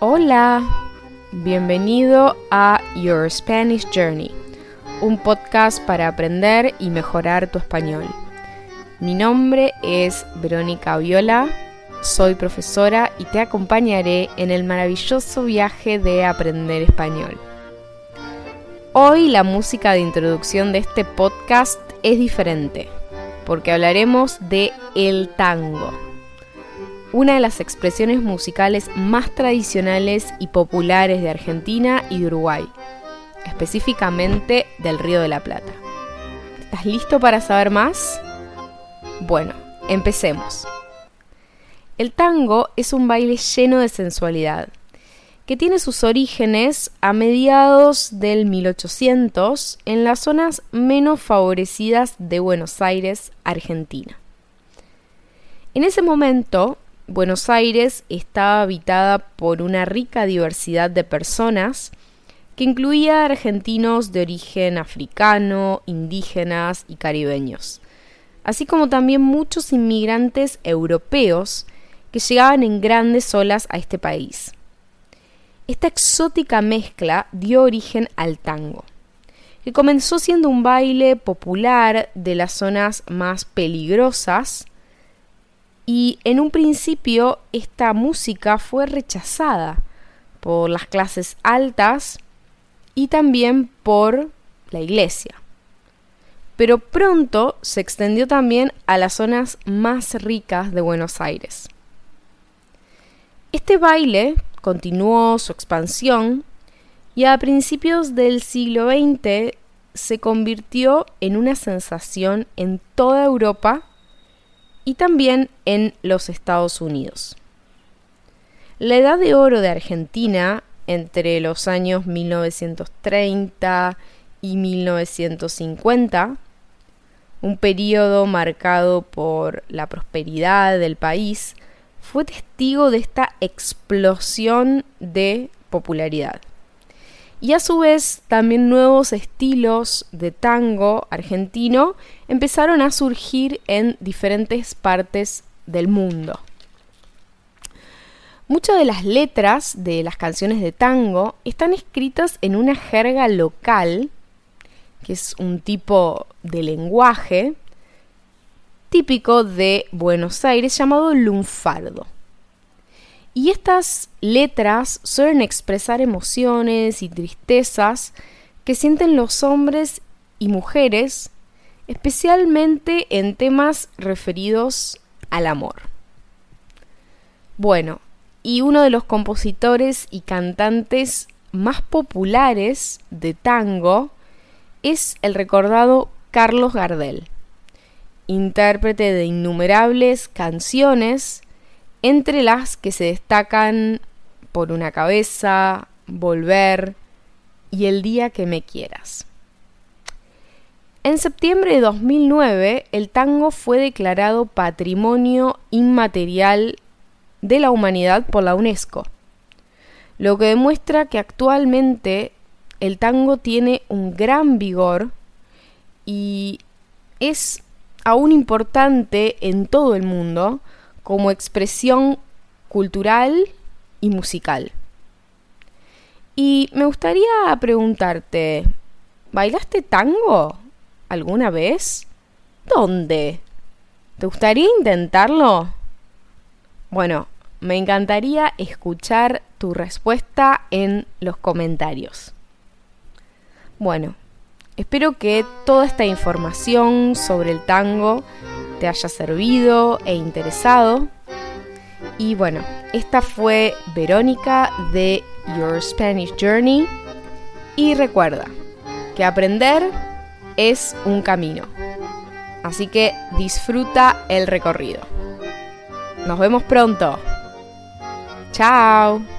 Hola, bienvenido a Your Spanish Journey, un podcast para aprender y mejorar tu español. Mi nombre es Verónica Viola, soy profesora y te acompañaré en el maravilloso viaje de aprender español. Hoy la música de introducción de este podcast es diferente, porque hablaremos de el tango una de las expresiones musicales más tradicionales y populares de Argentina y de Uruguay, específicamente del Río de la Plata. ¿Estás listo para saber más? Bueno, empecemos. El tango es un baile lleno de sensualidad, que tiene sus orígenes a mediados del 1800 en las zonas menos favorecidas de Buenos Aires, Argentina. En ese momento, Buenos Aires estaba habitada por una rica diversidad de personas que incluía argentinos de origen africano, indígenas y caribeños, así como también muchos inmigrantes europeos que llegaban en grandes olas a este país. Esta exótica mezcla dio origen al tango, que comenzó siendo un baile popular de las zonas más peligrosas y en un principio esta música fue rechazada por las clases altas y también por la iglesia. Pero pronto se extendió también a las zonas más ricas de Buenos Aires. Este baile continuó su expansión y a principios del siglo XX se convirtió en una sensación en toda Europa y también en los Estados Unidos. La edad de oro de Argentina entre los años 1930 y 1950, un periodo marcado por la prosperidad del país, fue testigo de esta explosión de popularidad y a su vez también nuevos estilos de tango argentino empezaron a surgir en diferentes partes del mundo. Muchas de las letras de las canciones de tango están escritas en una jerga local, que es un tipo de lenguaje típico de Buenos Aires llamado lunfardo. Y estas letras suelen expresar emociones y tristezas que sienten los hombres y mujeres, especialmente en temas referidos al amor. Bueno, y uno de los compositores y cantantes más populares de tango es el recordado Carlos Gardel, intérprete de innumerables canciones entre las que se destacan por una cabeza, volver y el día que me quieras. En septiembre de 2009, el tango fue declarado Patrimonio Inmaterial de la Humanidad por la UNESCO, lo que demuestra que actualmente el tango tiene un gran vigor y es aún importante en todo el mundo como expresión cultural y musical. Y me gustaría preguntarte, ¿bailaste tango alguna vez? ¿Dónde? ¿Te gustaría intentarlo? Bueno, me encantaría escuchar tu respuesta en los comentarios. Bueno, espero que toda esta información sobre el tango te haya servido e interesado. Y bueno, esta fue Verónica de Your Spanish Journey. Y recuerda que aprender es un camino. Así que disfruta el recorrido. Nos vemos pronto. Chao.